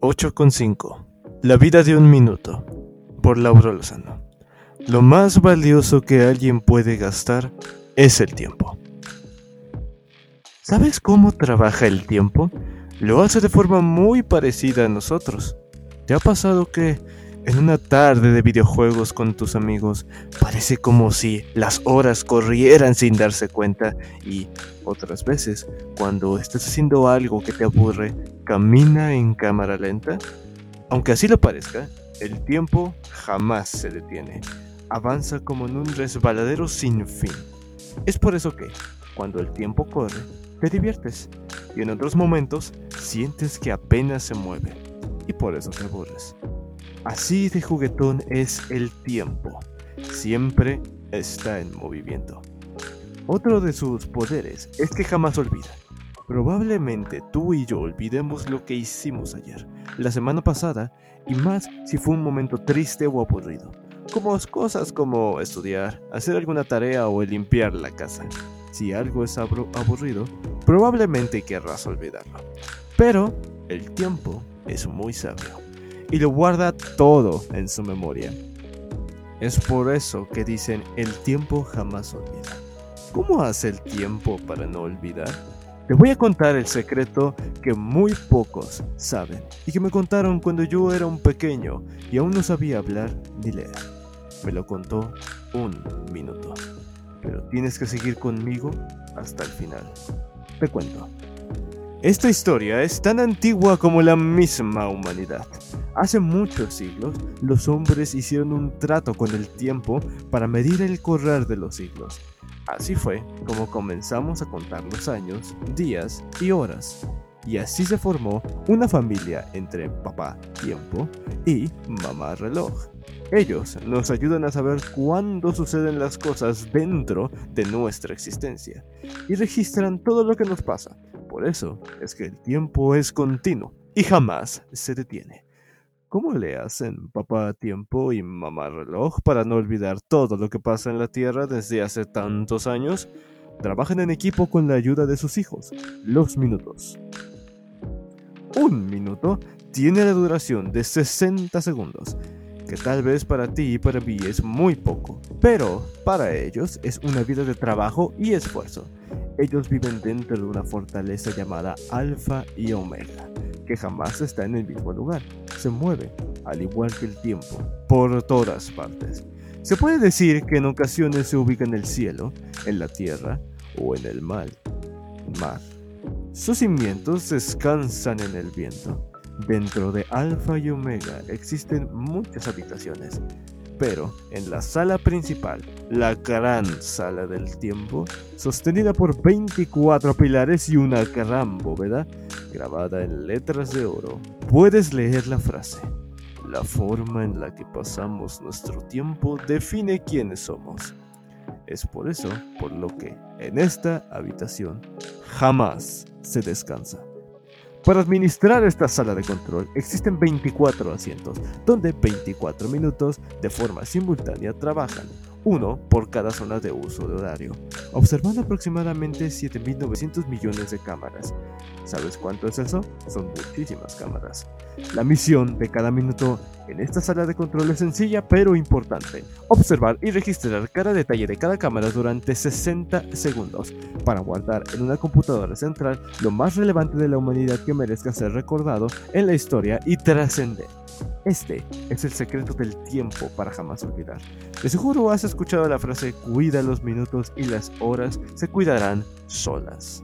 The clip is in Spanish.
8,5 La vida de un minuto por Laura Lozano. Lo más valioso que alguien puede gastar es el tiempo. ¿Sabes cómo trabaja el tiempo? Lo hace de forma muy parecida a nosotros. ¿Te ha pasado que en una tarde de videojuegos con tus amigos parece como si las horas corrieran sin darse cuenta y otras veces cuando estás haciendo algo que te aburre camina en cámara lenta? Aunque así lo parezca, el tiempo jamás se detiene. Avanza como en un resbaladero sin fin. Es por eso que, cuando el tiempo corre, te diviertes y en otros momentos sientes que apenas se mueve y por eso te aburres. Así de juguetón es el tiempo. Siempre está en movimiento. Otro de sus poderes es que jamás olvida. Probablemente tú y yo olvidemos lo que hicimos ayer, la semana pasada, y más si fue un momento triste o aburrido, como cosas como estudiar, hacer alguna tarea o limpiar la casa. Si algo es aburrido, probablemente querrás olvidarlo. Pero el tiempo es muy sabio y lo guarda todo en su memoria. Es por eso que dicen el tiempo jamás olvida. ¿Cómo hace el tiempo para no olvidar? Te voy a contar el secreto que muy pocos saben y que me contaron cuando yo era un pequeño y aún no sabía hablar ni leer. Me lo contó un minuto. Pero tienes que seguir conmigo hasta el final. Te cuento. Esta historia es tan antigua como la misma humanidad. Hace muchos siglos, los hombres hicieron un trato con el tiempo para medir el correr de los siglos Así fue como comenzamos a contar los años, días y horas. Y así se formó una familia entre papá tiempo y mamá reloj. Ellos nos ayudan a saber cuándo suceden las cosas dentro de nuestra existencia y registran todo lo que nos pasa. Por eso es que el tiempo es continuo y jamás se detiene. ¿Cómo le hacen papá tiempo y mamá reloj para no olvidar todo lo que pasa en la Tierra desde hace tantos años? Trabajan en equipo con la ayuda de sus hijos, los minutos. Un minuto tiene la duración de 60 segundos, que tal vez para ti y para mí es muy poco, pero para ellos es una vida de trabajo y esfuerzo. Ellos viven dentro de una fortaleza llamada Alfa y Omega que jamás está en el mismo lugar. Se mueve, al igual que el tiempo, por todas partes. Se puede decir que en ocasiones se ubica en el cielo, en la tierra o en el mar. Sus cimientos descansan en el viento. Dentro de Alfa y Omega existen muchas habitaciones, pero en la sala principal, la gran sala del tiempo, sostenida por 24 pilares y una gran bóveda, grabada en letras de oro, puedes leer la frase. La forma en la que pasamos nuestro tiempo define quiénes somos. Es por eso por lo que en esta habitación jamás se descansa. Para administrar esta sala de control existen 24 asientos, donde 24 minutos de forma simultánea trabajan uno por cada zona de uso de horario, observando aproximadamente 7.900 millones de cámaras. ¿Sabes cuánto es eso? Son muchísimas cámaras. La misión de cada minuto en esta sala de control es sencilla pero importante. Observar y registrar cada detalle de cada cámara durante 60 segundos para guardar en una computadora central lo más relevante de la humanidad que merezca ser recordado en la historia y trascender. Este es el secreto del tiempo para jamás olvidar. De seguro has escuchado la frase cuida los minutos y las horas se cuidarán solas.